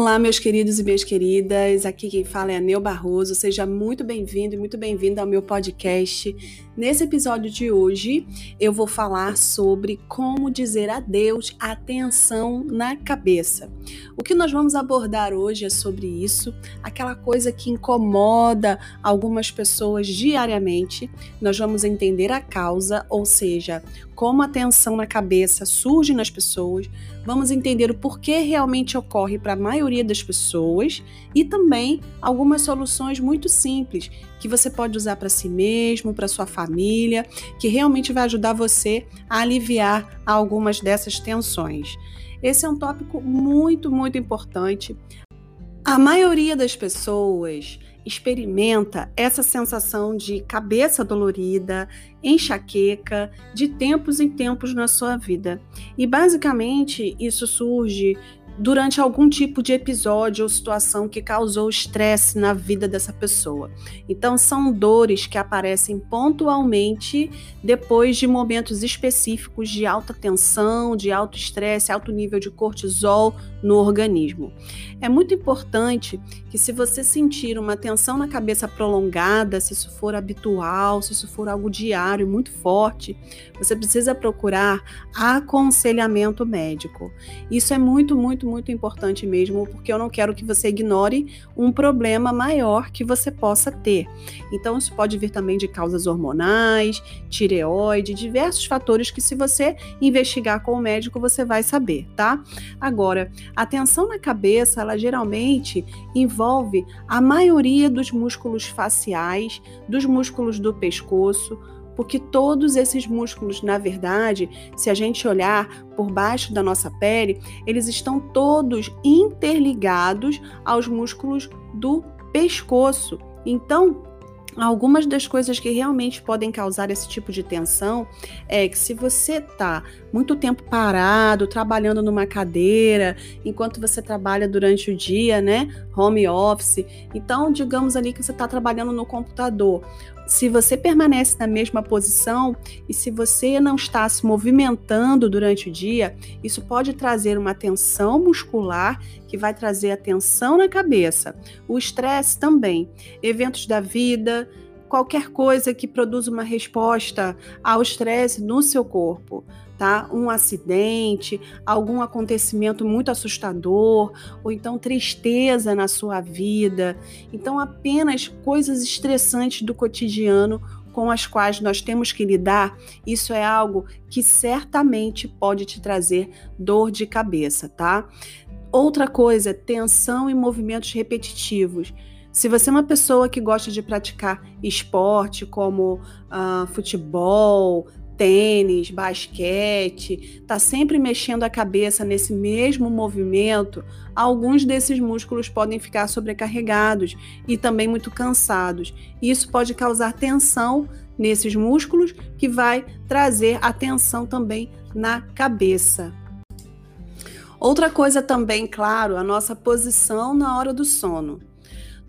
Olá, meus queridos e minhas queridas. Aqui quem fala é a Neu Barroso. Seja muito bem-vindo e muito bem-vinda ao meu podcast. Nesse episódio de hoje, eu vou falar sobre como dizer adeus à tensão na cabeça. O que nós vamos abordar hoje é sobre isso, aquela coisa que incomoda algumas pessoas diariamente. Nós vamos entender a causa, ou seja, como a tensão na cabeça surge nas pessoas. Vamos entender o porquê realmente ocorre para a maioria das pessoas e também algumas soluções muito simples que você pode usar para si mesmo, para sua família, que realmente vai ajudar você a aliviar algumas dessas tensões. Esse é um tópico muito, muito importante. A maioria das pessoas experimenta essa sensação de cabeça dolorida, enxaqueca, de tempos em tempos na sua vida. E basicamente isso surge durante algum tipo de episódio ou situação que causou estresse na vida dessa pessoa. Então, são dores que aparecem pontualmente depois de momentos específicos de alta tensão, de alto estresse, alto nível de cortisol no organismo. É muito importante que, se você sentir uma tensão na cabeça prolongada, se isso for habitual, se isso for algo diário, muito forte, você precisa procurar aconselhamento médico. Isso é muito, muito, muito importante mesmo, porque eu não quero que você ignore um problema maior que você possa ter. Então, isso pode vir também de causas hormonais, tireoide, diversos fatores que, se você investigar com o médico, você vai saber, tá? Agora, a tensão na cabeça, ela geralmente envolve a maioria dos músculos faciais, dos músculos do pescoço, porque todos esses músculos, na verdade, se a gente olhar por baixo da nossa pele, eles estão todos interligados aos músculos do pescoço. Então, Algumas das coisas que realmente podem causar esse tipo de tensão é que se você está muito tempo parado, trabalhando numa cadeira, enquanto você trabalha durante o dia, né? Home office. Então, digamos ali que você está trabalhando no computador. Se você permanece na mesma posição e se você não está se movimentando durante o dia, isso pode trazer uma tensão muscular que vai trazer a tensão na cabeça. O estresse também. Eventos da vida, qualquer coisa que produza uma resposta ao estresse no seu corpo tá? Um acidente, algum acontecimento muito assustador, ou então tristeza na sua vida. Então, apenas coisas estressantes do cotidiano com as quais nós temos que lidar, isso é algo que certamente pode te trazer dor de cabeça, tá? Outra coisa, tensão e movimentos repetitivos. Se você é uma pessoa que gosta de praticar esporte como uh, futebol, tênis, basquete, está sempre mexendo a cabeça nesse mesmo movimento, alguns desses músculos podem ficar sobrecarregados e também muito cansados. Isso pode causar tensão nesses músculos, que vai trazer a tensão também na cabeça. Outra coisa também, claro, a nossa posição na hora do sono.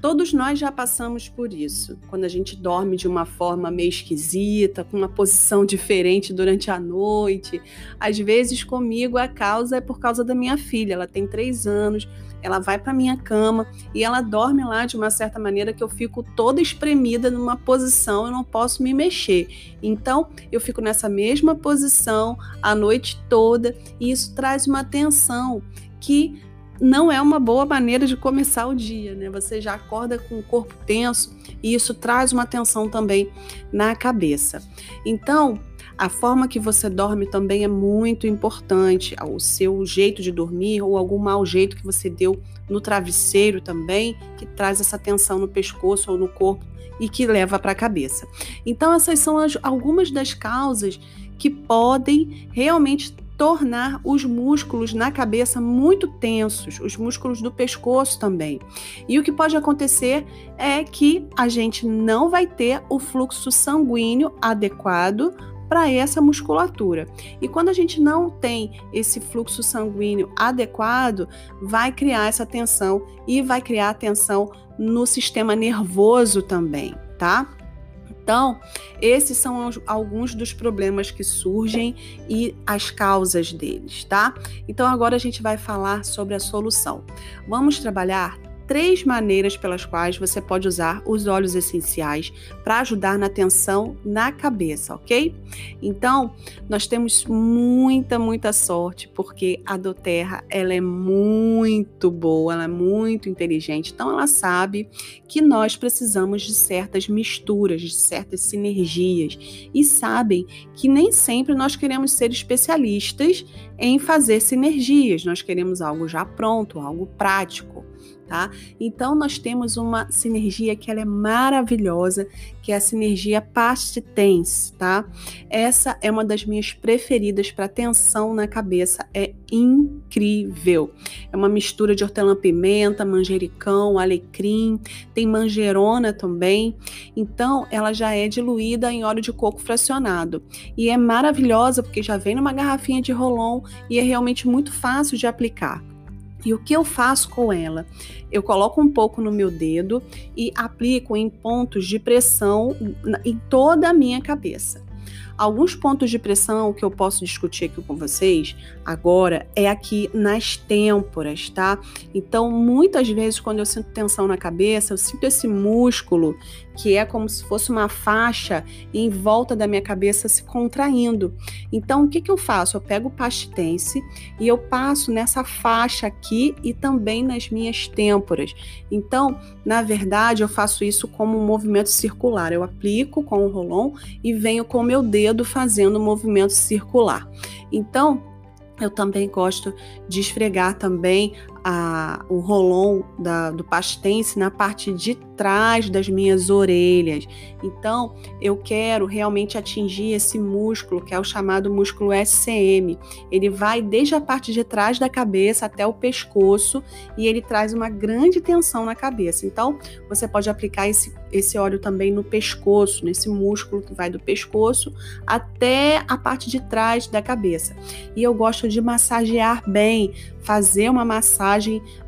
Todos nós já passamos por isso, quando a gente dorme de uma forma meio esquisita, com uma posição diferente durante a noite. Às vezes, comigo, a causa é por causa da minha filha. Ela tem três anos, ela vai para minha cama e ela dorme lá de uma certa maneira que eu fico toda espremida numa posição, eu não posso me mexer. Então, eu fico nessa mesma posição a noite toda e isso traz uma tensão que não é uma boa maneira de começar o dia, né? Você já acorda com o corpo tenso e isso traz uma tensão também na cabeça. Então, a forma que você dorme também é muito importante. O seu jeito de dormir ou algum mau jeito que você deu no travesseiro também, que traz essa tensão no pescoço ou no corpo e que leva para a cabeça. Então, essas são as, algumas das causas que podem realmente tornar os músculos na cabeça muito tensos, os músculos do pescoço também. E o que pode acontecer é que a gente não vai ter o fluxo sanguíneo adequado para essa musculatura. E quando a gente não tem esse fluxo sanguíneo adequado, vai criar essa tensão e vai criar tensão no sistema nervoso também, tá? Então, esses são alguns dos problemas que surgem e as causas deles, tá? Então, agora a gente vai falar sobre a solução. Vamos trabalhar três maneiras pelas quais você pode usar os óleos essenciais para ajudar na tensão na cabeça, ok? Então, nós temos muita, muita sorte porque a doTERRA ela é muito boa, ela é muito inteligente, então ela sabe que nós precisamos de certas misturas, de certas sinergias e sabem que nem sempre nós queremos ser especialistas em fazer sinergias, nós queremos algo já pronto, algo prático tá? Então nós temos uma sinergia que ela é maravilhosa, que é a sinergia past-tense, tá? Essa é uma das minhas preferidas para tensão na cabeça, é incrível. É uma mistura de hortelã-pimenta, manjericão, alecrim, tem manjerona também. Então ela já é diluída em óleo de coco fracionado e é maravilhosa porque já vem numa garrafinha de rolon e é realmente muito fácil de aplicar. E o que eu faço com ela? Eu coloco um pouco no meu dedo e aplico em pontos de pressão em toda a minha cabeça. Alguns pontos de pressão que eu posso discutir aqui com vocês agora é aqui nas têmporas, tá? Então, muitas vezes, quando eu sinto tensão na cabeça, eu sinto esse músculo que é como se fosse uma faixa em volta da minha cabeça se contraindo. Então, o que, que eu faço? Eu pego o pastitense e eu passo nessa faixa aqui e também nas minhas têmporas. Então, na verdade, eu faço isso como um movimento circular. Eu aplico com o rolon e venho com o meu dedo fazendo um movimento circular. Então, eu também gosto de esfregar também a, o rolon da, do pastense na parte de trás das minhas orelhas. Então, eu quero realmente atingir esse músculo, que é o chamado músculo SCM. Ele vai desde a parte de trás da cabeça até o pescoço e ele traz uma grande tensão na cabeça. Então, você pode aplicar esse, esse óleo também no pescoço, nesse músculo que vai do pescoço até a parte de trás da cabeça. E eu gosto de massagear bem, fazer uma massagem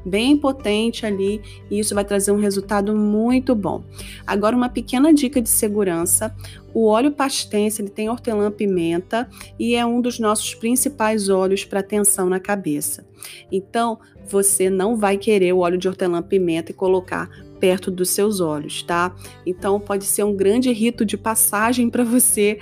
bem potente ali e isso vai trazer um resultado muito bom. Agora uma pequena dica de segurança, o óleo pastense ele tem hortelã-pimenta e é um dos nossos principais óleos para tensão na cabeça. Então, você não vai querer o óleo de hortelã-pimenta e colocar perto dos seus olhos, tá? Então pode ser um grande rito de passagem para você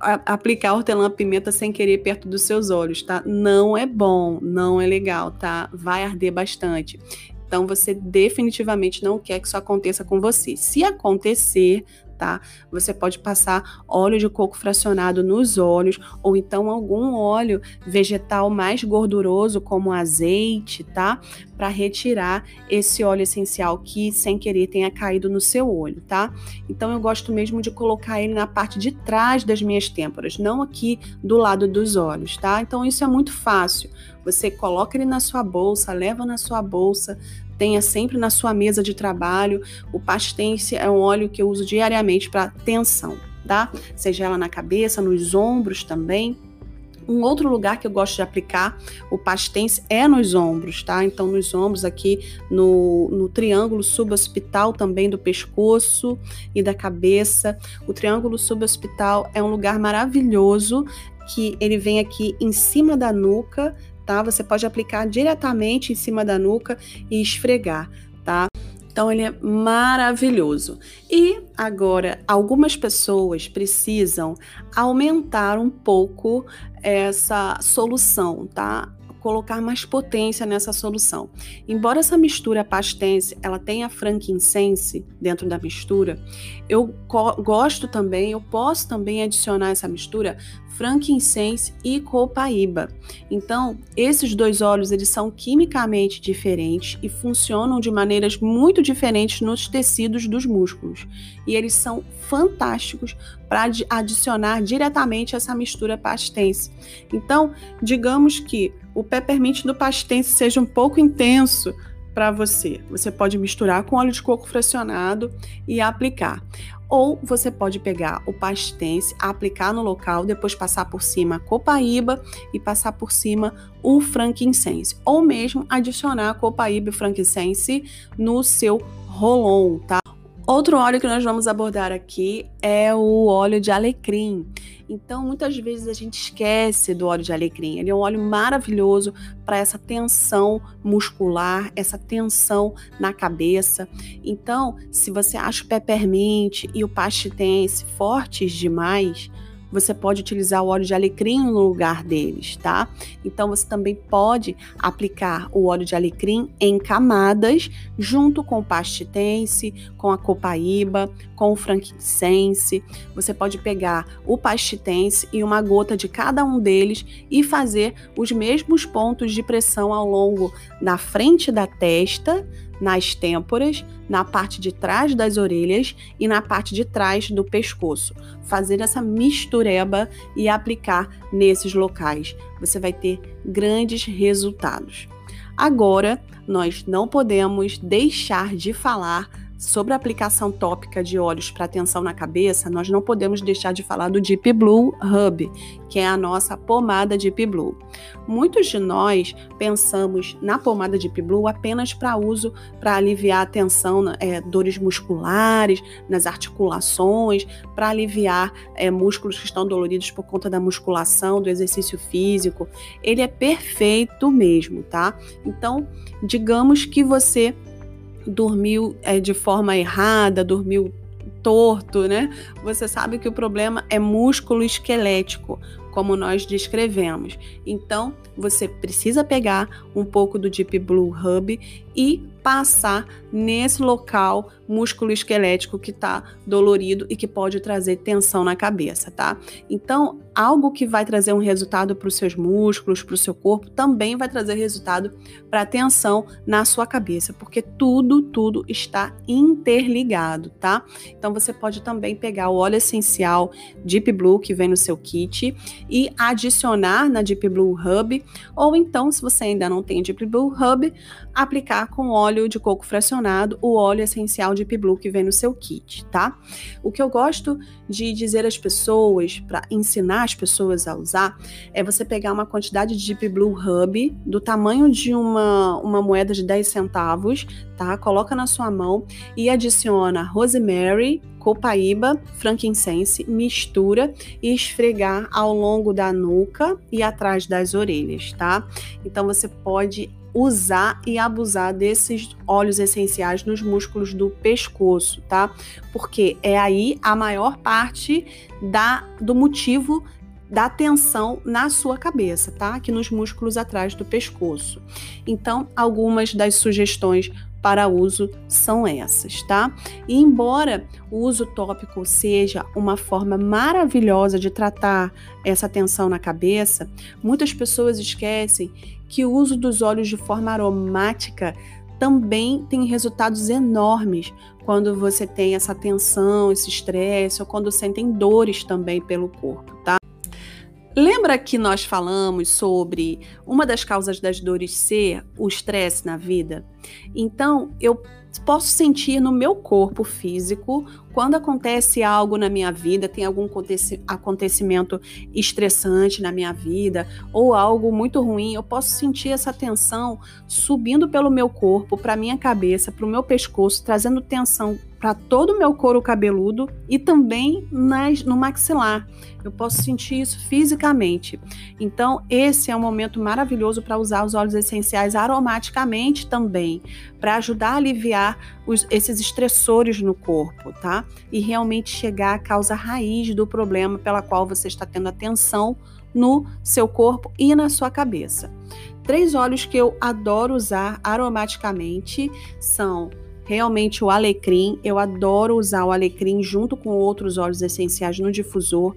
aplicar hortelã-pimenta sem querer perto dos seus olhos, tá? Não é bom, não é legal, tá? Vai arder bastante. Então você definitivamente não quer que isso aconteça com você. Se acontecer, tá? Você pode passar óleo de coco fracionado nos olhos ou então algum óleo vegetal mais gorduroso como azeite, tá? Para retirar esse óleo essencial que sem querer tenha caído no seu olho, tá? Então eu gosto mesmo de colocar ele na parte de trás das minhas têmporas, não aqui do lado dos olhos, tá? Então isso é muito fácil. Você coloca ele na sua bolsa, leva na sua bolsa, tenha sempre na sua mesa de trabalho. O pastense é um óleo que eu uso diariamente para tensão, tá? Seja ela na cabeça, nos ombros também. Um outro lugar que eu gosto de aplicar o pastense é nos ombros, tá? Então, nos ombros aqui, no, no triângulo subhospital também do pescoço e da cabeça. O triângulo subhospital é um lugar maravilhoso que ele vem aqui em cima da nuca, tá? Você pode aplicar diretamente em cima da nuca e esfregar, tá? Então ele é maravilhoso. E agora, algumas pessoas precisam aumentar um pouco essa solução, tá? Colocar mais potência nessa solução. Embora essa mistura pastense ela tenha frankincense dentro da mistura, eu gosto também, eu posso também adicionar essa mistura frankincense e copaíba. Então, esses dois óleos eles são quimicamente diferentes e funcionam de maneiras muito diferentes nos tecidos dos músculos. E eles são fantásticos para adicionar diretamente essa mistura pastense. Então, digamos que o peppermint do pastense seja um pouco intenso, para você. Você pode misturar com óleo de coco fracionado e aplicar. Ou você pode pegar o pastense, aplicar no local, depois passar por cima a copaíba e passar por cima o frankincense. Ou mesmo adicionar a copaíba e frankincense no seu rolon, tá? Outro óleo que nós vamos abordar aqui é o óleo de alecrim. Então, muitas vezes a gente esquece do óleo de alecrim. Ele é um óleo maravilhoso para essa tensão muscular, essa tensão na cabeça. Então, se você acha o peppermint e o pastitense fortes demais, você pode utilizar o óleo de alecrim no lugar deles, tá? Então você também pode aplicar o óleo de alecrim em camadas, junto com o pastitense, com a copaíba, com o frankincense. Você pode pegar o pastitense e uma gota de cada um deles e fazer os mesmos pontos de pressão ao longo da frente da testa, nas têmporas, na parte de trás das orelhas e na parte de trás do pescoço. Fazer essa mistureba e aplicar nesses locais. Você vai ter grandes resultados. Agora, nós não podemos deixar de falar Sobre a aplicação tópica de óleos para tensão na cabeça, nós não podemos deixar de falar do Deep Blue Hub, que é a nossa pomada Deep Blue. Muitos de nós pensamos na pomada Deep Blue apenas para uso para aliviar a tensão, é, dores musculares, nas articulações, para aliviar é, músculos que estão doloridos por conta da musculação, do exercício físico. Ele é perfeito mesmo, tá? Então, digamos que você dormiu é, de forma errada, dormiu torto, né? Você sabe que o problema é músculo esquelético, como nós descrevemos. Então, você precisa pegar um pouco do Deep Blue Hub e passar nesse local músculo esquelético que está dolorido e que pode trazer tensão na cabeça, tá? Então, algo que vai trazer um resultado para os seus músculos, para o seu corpo, também vai trazer resultado para a tensão na sua cabeça, porque tudo, tudo está interligado, tá? Então, você pode também pegar o óleo essencial Deep Blue que vem no seu kit e adicionar na Deep Blue Hub, ou então, se você ainda não tem Deep Blue Hub, aplicar com óleo de coco fracionado, o óleo essencial Deep Blue que vem no seu kit, tá? O que eu gosto de dizer às pessoas, para ensinar as pessoas a usar, é você pegar uma quantidade de Deep Blue Hub do tamanho de uma, uma moeda de 10 centavos, tá? Coloca na sua mão e adiciona rosemary, copaíba, frankincense, mistura e esfregar ao longo da nuca e atrás das orelhas, tá? Então você pode usar e abusar desses óleos essenciais nos músculos do pescoço, tá? Porque é aí a maior parte da do motivo da tensão na sua cabeça, tá? Aqui nos músculos atrás do pescoço. Então, algumas das sugestões para uso são essas, tá? E embora o uso tópico seja uma forma maravilhosa de tratar essa tensão na cabeça, muitas pessoas esquecem que o uso dos óleos de forma aromática também tem resultados enormes quando você tem essa tensão, esse estresse ou quando sentem dores também pelo corpo, tá? Lembra que nós falamos sobre uma das causas das dores ser o estresse na vida? Então, eu posso sentir no meu corpo físico quando acontece algo na minha vida, tem algum acontecimento estressante na minha vida ou algo muito ruim, eu posso sentir essa tensão subindo pelo meu corpo, para minha cabeça, para o meu pescoço, trazendo tensão para todo o meu couro cabeludo e também nas, no maxilar. Eu posso sentir isso fisicamente. Então, esse é um momento maravilhoso para usar os óleos essenciais aromaticamente também, para ajudar a aliviar os, esses estressores no corpo, tá? E realmente chegar à causa raiz do problema pela qual você está tendo atenção no seu corpo e na sua cabeça. Três óleos que eu adoro usar aromaticamente são realmente o alecrim. Eu adoro usar o alecrim junto com outros óleos essenciais no difusor.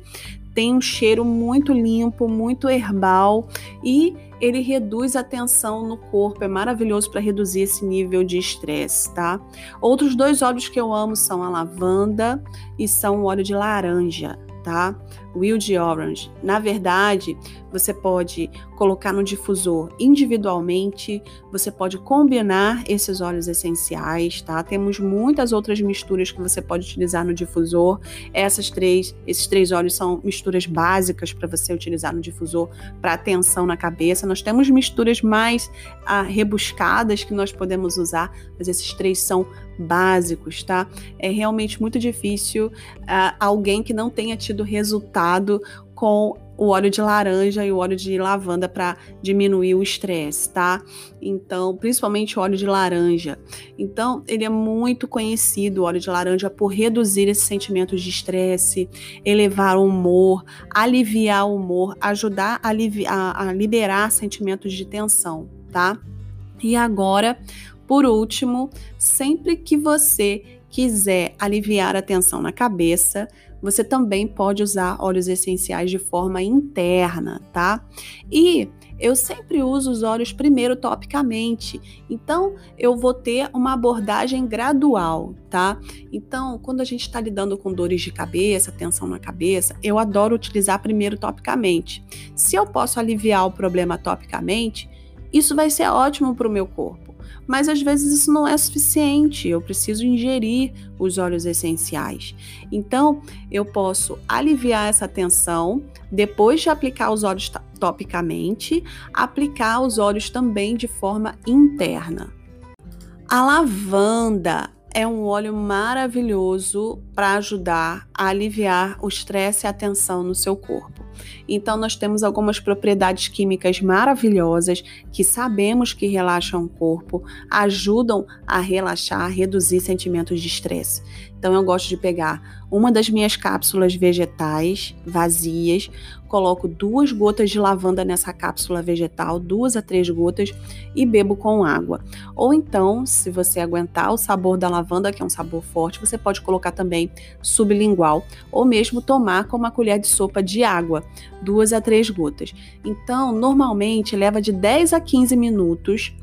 Tem um cheiro muito limpo, muito herbal e ele reduz a tensão no corpo. É maravilhoso para reduzir esse nível de estresse, tá? Outros dois óleos que eu amo são a lavanda e são o óleo de laranja, tá? Wild Orange. Na verdade, você pode colocar no difusor individualmente, você pode combinar esses óleos essenciais, tá? Temos muitas outras misturas que você pode utilizar no difusor. Essas três, esses três óleos são misturas básicas para você utilizar no difusor para atenção na cabeça. Nós temos misturas mais ah, rebuscadas que nós podemos usar, mas esses três são básicos, tá? É realmente muito difícil uh, alguém que não tenha tido resultado com o óleo de laranja e o óleo de lavanda para diminuir o estresse, tá? Então, principalmente óleo de laranja. Então, ele é muito conhecido, o óleo de laranja, por reduzir esses sentimentos de estresse, elevar o humor, aliviar o humor, ajudar a, a, a liberar sentimentos de tensão, tá? E agora, por último, sempre que você quiser aliviar a tensão na cabeça, você também pode usar óleos essenciais de forma interna, tá? E eu sempre uso os óleos primeiro topicamente. Então, eu vou ter uma abordagem gradual, tá? Então, quando a gente está lidando com dores de cabeça, tensão na cabeça, eu adoro utilizar primeiro topicamente. Se eu posso aliviar o problema topicamente, isso vai ser ótimo para o meu corpo mas às vezes isso não é suficiente, eu preciso ingerir os óleos essenciais. Então, eu posso aliviar essa tensão depois de aplicar os óleos topicamente, aplicar os óleos também de forma interna. A lavanda é um óleo maravilhoso para ajudar a aliviar o estresse e a tensão no seu corpo. Então, nós temos algumas propriedades químicas maravilhosas que sabemos que relaxam o corpo, ajudam a relaxar, a reduzir sentimentos de estresse. Então, eu gosto de pegar uma das minhas cápsulas vegetais vazias, coloco duas gotas de lavanda nessa cápsula vegetal, duas a três gotas, e bebo com água. Ou então, se você aguentar o sabor da lavanda, que é um sabor forte, você pode colocar também sublingual, ou mesmo tomar com uma colher de sopa de água, duas a três gotas. Então, normalmente leva de 10 a 15 minutos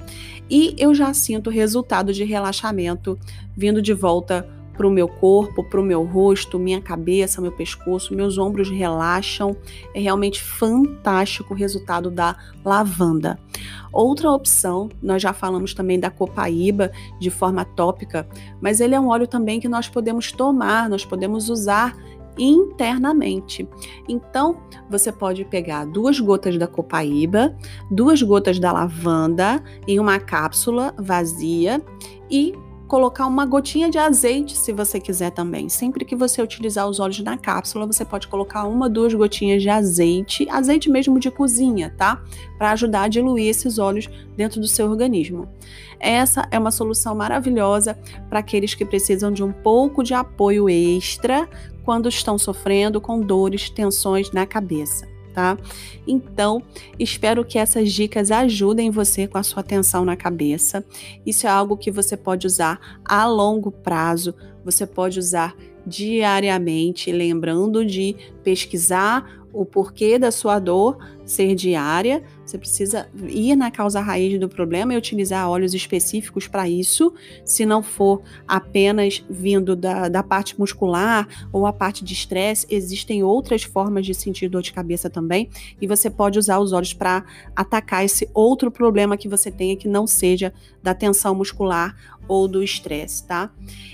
e eu já sinto resultado de relaxamento vindo de volta para o meu corpo, para o meu rosto, minha cabeça, meu pescoço, meus ombros relaxam. É realmente fantástico o resultado da lavanda. Outra opção, nós já falamos também da copaíba de forma tópica, mas ele é um óleo também que nós podemos tomar, nós podemos usar internamente. Então, você pode pegar duas gotas da copaíba, duas gotas da lavanda em uma cápsula vazia e colocar uma gotinha de azeite, se você quiser também. Sempre que você utilizar os óleos na cápsula, você pode colocar uma, duas gotinhas de azeite, azeite mesmo de cozinha, tá? Para ajudar a diluir esses óleos dentro do seu organismo. Essa é uma solução maravilhosa para aqueles que precisam de um pouco de apoio extra quando estão sofrendo com dores, tensões na cabeça tá? Então, espero que essas dicas ajudem você com a sua atenção na cabeça. Isso é algo que você pode usar a longo prazo, você pode usar diariamente, lembrando de pesquisar o porquê da sua dor ser diária, você precisa ir na causa raiz do problema e utilizar óleos específicos para isso. Se não for apenas vindo da, da parte muscular ou a parte de estresse, existem outras formas de sentir dor de cabeça também. E você pode usar os óleos para atacar esse outro problema que você tenha que não seja da tensão muscular ou do estresse, tá?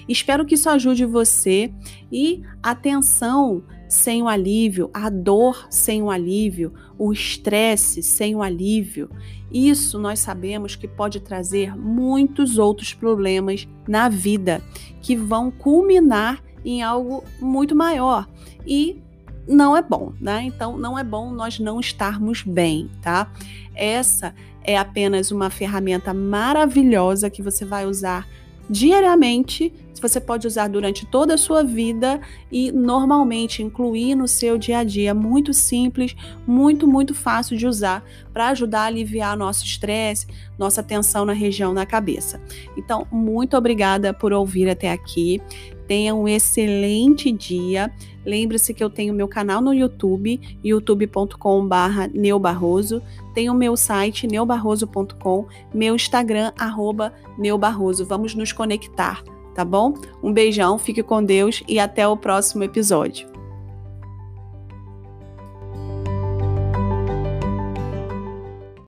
Espero que isso ajude você e atenção sem o alívio, a dor sem o alívio, o estresse sem o alívio. Isso nós sabemos que pode trazer muitos outros problemas na vida que vão culminar em algo muito maior e não é bom, né? Então não é bom nós não estarmos bem, tá? Essa é apenas uma ferramenta maravilhosa que você vai usar diariamente, você pode usar durante toda a sua vida e normalmente incluir no seu dia a dia. Muito simples, muito, muito fácil de usar para ajudar a aliviar nosso estresse, nossa tensão na região da cabeça. Então, muito obrigada por ouvir até aqui. Tenha um excelente dia. Lembre-se que eu tenho meu canal no YouTube, youtube.com/barra neubarroso. Tenho meu site neubarroso.com, meu Instagram arroba neubarroso. Vamos nos conectar, tá bom? Um beijão, fique com Deus e até o próximo episódio.